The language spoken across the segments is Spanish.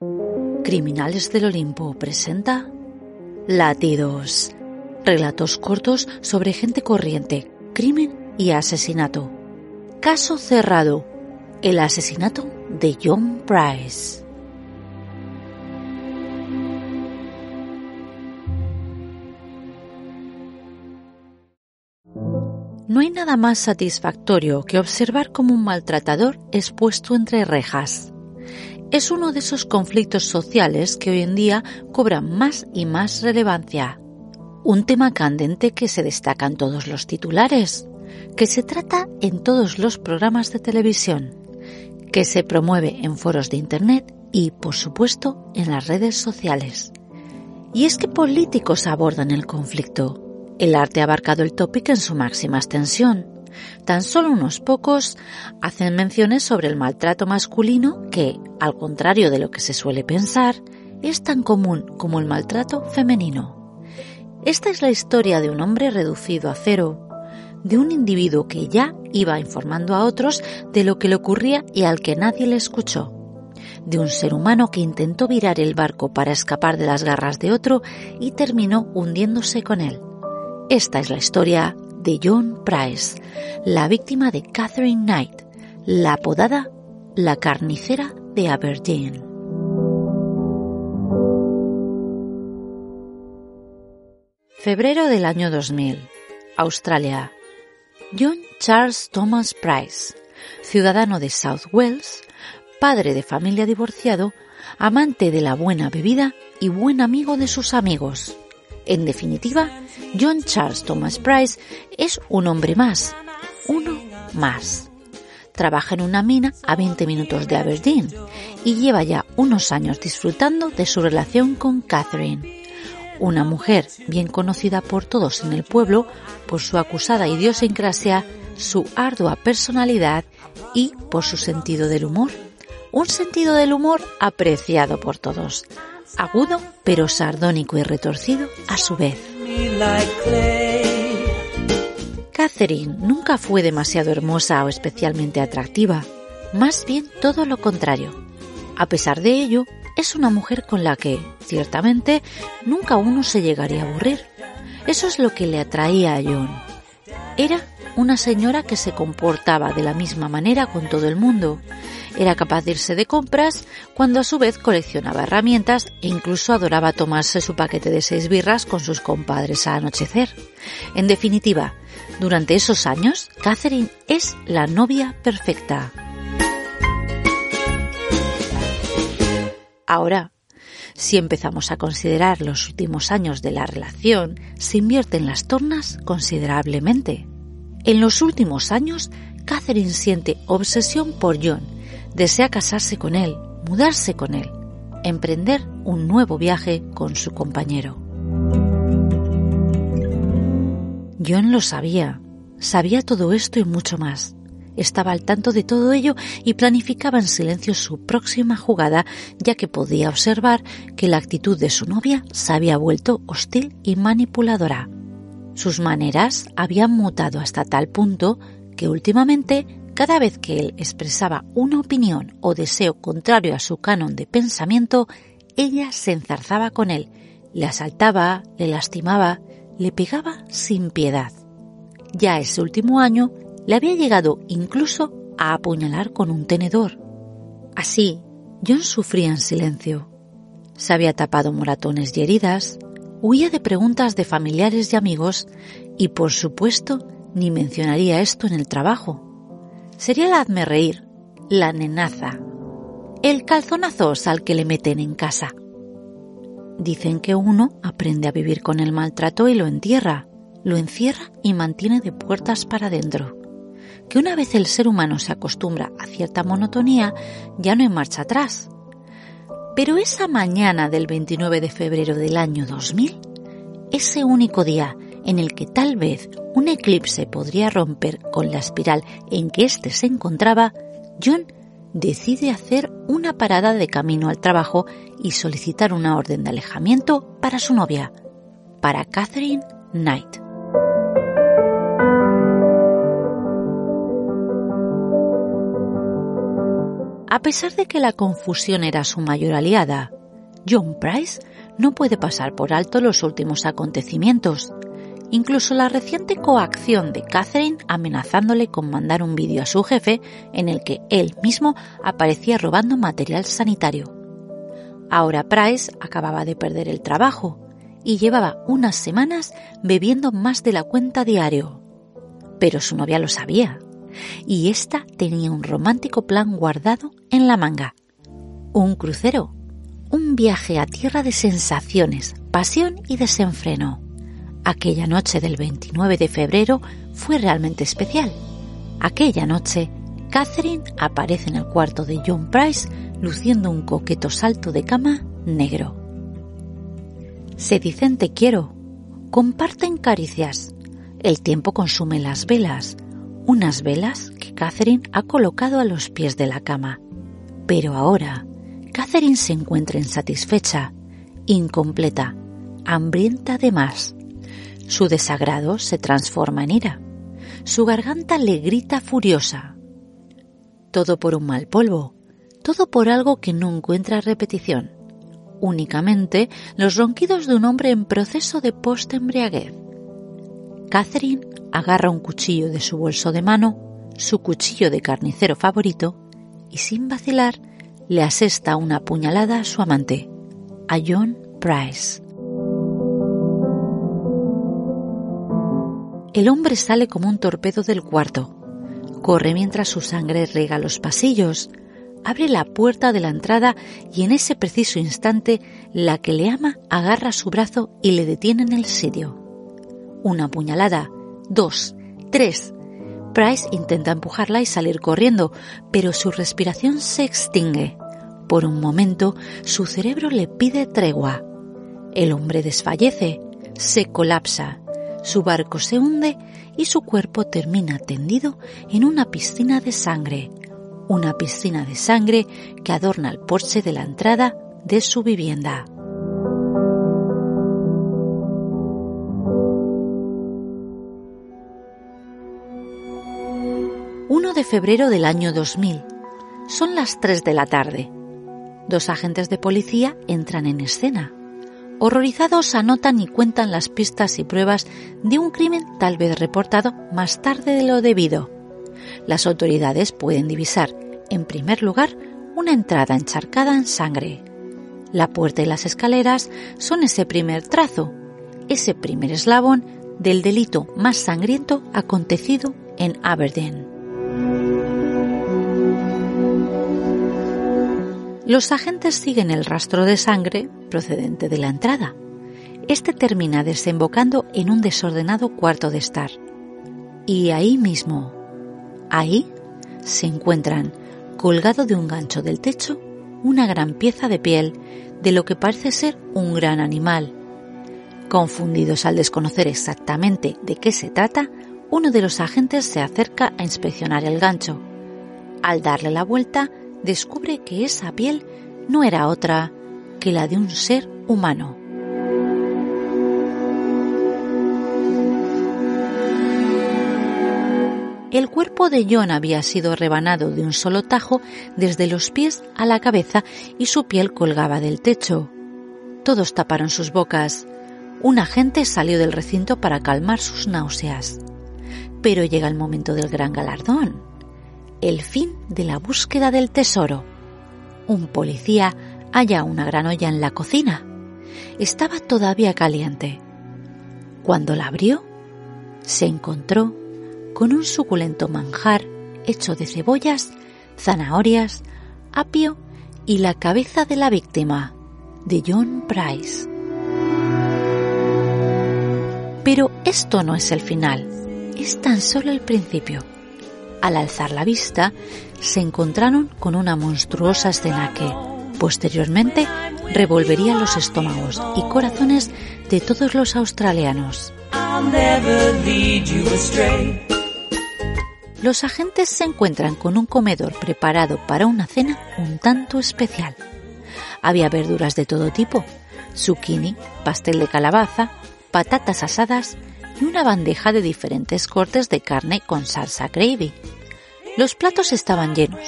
Criminales del Olimpo presenta Latidos. Relatos cortos sobre gente corriente, crimen y asesinato. Caso cerrado. El asesinato de John Price. No hay nada más satisfactorio que observar cómo un maltratador es puesto entre rejas es uno de esos conflictos sociales que hoy en día cobran más y más relevancia. Un tema candente que se destaca en todos los titulares, que se trata en todos los programas de televisión, que se promueve en foros de Internet y, por supuesto, en las redes sociales. Y es que políticos abordan el conflicto. El arte ha abarcado el tópico en su máxima extensión Tan solo unos pocos hacen menciones sobre el maltrato masculino que, al contrario de lo que se suele pensar, es tan común como el maltrato femenino. Esta es la historia de un hombre reducido a cero, de un individuo que ya iba informando a otros de lo que le ocurría y al que nadie le escuchó, de un ser humano que intentó virar el barco para escapar de las garras de otro y terminó hundiéndose con él. Esta es la historia de John Price, la víctima de Catherine Knight, la apodada la carnicera de Aberdeen. Febrero del año 2000, Australia. John Charles Thomas Price, ciudadano de South Wales, padre de familia divorciado, amante de la buena bebida y buen amigo de sus amigos. En definitiva, John Charles Thomas Price es un hombre más, uno más. Trabaja en una mina a 20 minutos de Aberdeen y lleva ya unos años disfrutando de su relación con Catherine, una mujer bien conocida por todos en el pueblo por su acusada idiosincrasia, su ardua personalidad y por su sentido del humor. Un sentido del humor apreciado por todos, agudo pero sardónico y retorcido a su vez. Catherine nunca fue demasiado hermosa o especialmente atractiva, más bien todo lo contrario. A pesar de ello, es una mujer con la que, ciertamente, nunca uno se llegaría a aburrir. Eso es lo que le atraía a John. Era una señora que se comportaba de la misma manera con todo el mundo. Era capaz de irse de compras cuando a su vez coleccionaba herramientas e incluso adoraba tomarse su paquete de seis birras con sus compadres a anochecer. En definitiva, durante esos años, Catherine es la novia perfecta. Ahora, si empezamos a considerar los últimos años de la relación, se invierten las tornas considerablemente. En los últimos años, Catherine siente obsesión por John, desea casarse con él, mudarse con él, emprender un nuevo viaje con su compañero. John lo sabía, sabía todo esto y mucho más. Estaba al tanto de todo ello y planificaba en silencio su próxima jugada, ya que podía observar que la actitud de su novia se había vuelto hostil y manipuladora. Sus maneras habían mutado hasta tal punto que últimamente, cada vez que él expresaba una opinión o deseo contrario a su canon de pensamiento, ella se enzarzaba con él, le asaltaba, le lastimaba, le pegaba sin piedad. Ya ese último año le había llegado incluso a apuñalar con un tenedor. Así, John sufría en silencio. Se había tapado moratones y heridas, Huía de preguntas de familiares y amigos y, por supuesto, ni mencionaría esto en el trabajo. Sería el hazme reír, la nenaza, el calzonazos al que le meten en casa. Dicen que uno aprende a vivir con el maltrato y lo entierra, lo encierra y mantiene de puertas para adentro. Que una vez el ser humano se acostumbra a cierta monotonía, ya no hay marcha atrás. Pero esa mañana del 29 de febrero del año 2000, ese único día en el que tal vez un eclipse podría romper con la espiral en que éste se encontraba, John decide hacer una parada de camino al trabajo y solicitar una orden de alejamiento para su novia, para Catherine Knight. A pesar de que la confusión era su mayor aliada, John Price no puede pasar por alto los últimos acontecimientos, incluso la reciente coacción de Catherine amenazándole con mandar un vídeo a su jefe en el que él mismo aparecía robando material sanitario. Ahora Price acababa de perder el trabajo y llevaba unas semanas bebiendo más de la cuenta diario. Pero su novia lo sabía y ésta tenía un romántico plan guardado en la manga. Un crucero, un viaje a tierra de sensaciones, pasión y desenfreno. Aquella noche del 29 de febrero fue realmente especial. Aquella noche, Catherine aparece en el cuarto de John Price luciendo un coqueto salto de cama negro. Se dicen te quiero, comparten caricias. El tiempo consume las velas, unas velas que Catherine ha colocado a los pies de la cama. Pero ahora, Catherine se encuentra insatisfecha, incompleta, hambrienta de más. Su desagrado se transforma en ira. Su garganta le grita furiosa. Todo por un mal polvo, todo por algo que no encuentra repetición. Únicamente los ronquidos de un hombre en proceso de post-embriaguez. Catherine agarra un cuchillo de su bolso de mano, su cuchillo de carnicero favorito, y sin vacilar le asesta una puñalada a su amante, a John Price. El hombre sale como un torpedo del cuarto. Corre mientras su sangre rega los pasillos, abre la puerta de la entrada y en ese preciso instante la que le ama agarra su brazo y le detiene en el sitio. Una puñalada, dos, tres. Price intenta empujarla y salir corriendo, pero su respiración se extingue. Por un momento, su cerebro le pide tregua. El hombre desfallece, se colapsa, su barco se hunde y su cuerpo termina tendido en una piscina de sangre, una piscina de sangre que adorna el porche de la entrada de su vivienda. 1 de febrero del año 2000. Son las 3 de la tarde. Dos agentes de policía entran en escena. Horrorizados anotan y cuentan las pistas y pruebas de un crimen tal vez reportado más tarde de lo debido. Las autoridades pueden divisar, en primer lugar, una entrada encharcada en sangre. La puerta y las escaleras son ese primer trazo, ese primer eslabón del delito más sangriento acontecido en Aberdeen. Los agentes siguen el rastro de sangre procedente de la entrada. Este termina desembocando en un desordenado cuarto de estar. Y ahí mismo, ahí, se encuentran, colgado de un gancho del techo, una gran pieza de piel de lo que parece ser un gran animal. Confundidos al desconocer exactamente de qué se trata, uno de los agentes se acerca a inspeccionar el gancho. Al darle la vuelta, descubre que esa piel no era otra que la de un ser humano. El cuerpo de John había sido rebanado de un solo tajo desde los pies a la cabeza y su piel colgaba del techo. Todos taparon sus bocas. Un agente salió del recinto para calmar sus náuseas. Pero llega el momento del gran galardón el fin de la búsqueda del tesoro. Un policía halla una gran olla en la cocina. Estaba todavía caliente. Cuando la abrió, se encontró con un suculento manjar hecho de cebollas, zanahorias, apio y la cabeza de la víctima, de John Price. Pero esto no es el final, es tan solo el principio. Al alzar la vista, se encontraron con una monstruosa escena que, Posteriormente, revolvería los estómagos y corazones de todos los australianos. Los agentes se encuentran con un comedor preparado para una cena un tanto especial. Había verduras de todo tipo, zucchini, pastel de calabaza, patatas asadas y una bandeja de diferentes cortes de carne con salsa gravy. Los platos estaban llenos.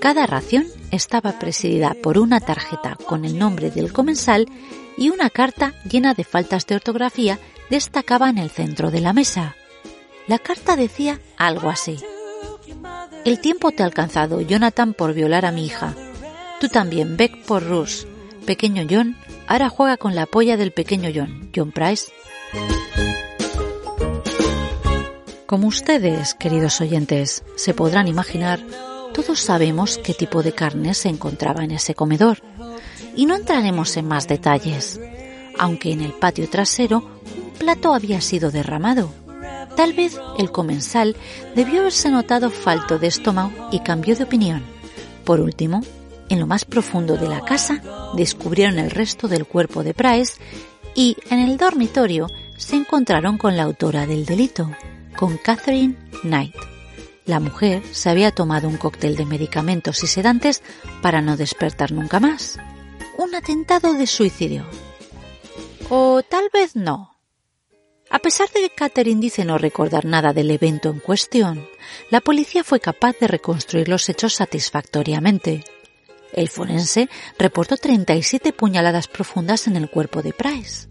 Cada ración estaba presidida por una tarjeta con el nombre del comensal y una carta llena de faltas de ortografía destacaba en el centro de la mesa. La carta decía algo así. El tiempo te ha alcanzado, Jonathan, por violar a mi hija. Tú también, Beck, por Russ. Pequeño John, ahora juega con la polla del pequeño John, John Price. Como ustedes, queridos oyentes, se podrán imaginar, todos sabemos qué tipo de carne se encontraba en ese comedor. Y no entraremos en más detalles, aunque en el patio trasero un plato había sido derramado. Tal vez el comensal debió haberse notado falto de estómago y cambió de opinión. Por último, en lo más profundo de la casa descubrieron el resto del cuerpo de Price y en el dormitorio se encontraron con la autora del delito, con Catherine Knight. La mujer se había tomado un cóctel de medicamentos y sedantes para no despertar nunca más. Un atentado de suicidio. O tal vez no. A pesar de que Catherine dice no recordar nada del evento en cuestión, la policía fue capaz de reconstruir los hechos satisfactoriamente. El forense reportó 37 puñaladas profundas en el cuerpo de Price.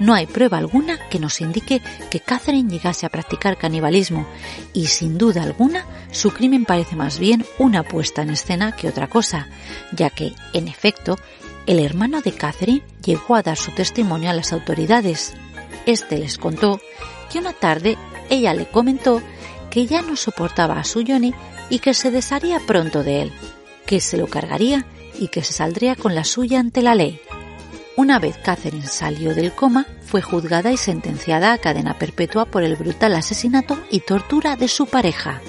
No hay prueba alguna que nos indique que Catherine llegase a practicar canibalismo y sin duda alguna su crimen parece más bien una puesta en escena que otra cosa, ya que, en efecto, el hermano de Catherine llegó a dar su testimonio a las autoridades. Este les contó que una tarde ella le comentó que ya no soportaba a su Johnny y que se desharía pronto de él que se lo cargaría y que se saldría con la suya ante la ley. Una vez Catherine salió del coma, fue juzgada y sentenciada a cadena perpetua por el brutal asesinato y tortura de su pareja.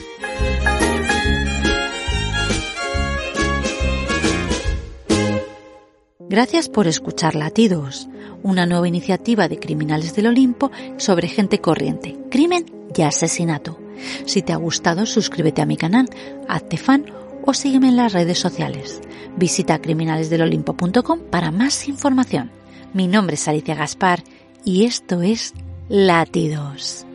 Gracias por escuchar Latidos, una nueva iniciativa de Criminales del Olimpo sobre gente corriente, crimen y asesinato. Si te ha gustado, suscríbete a mi canal, hazte fan o sígueme en las redes sociales. Visita criminalesdelolimpo.com para más información. Mi nombre es Alicia Gaspar y esto es Latidos.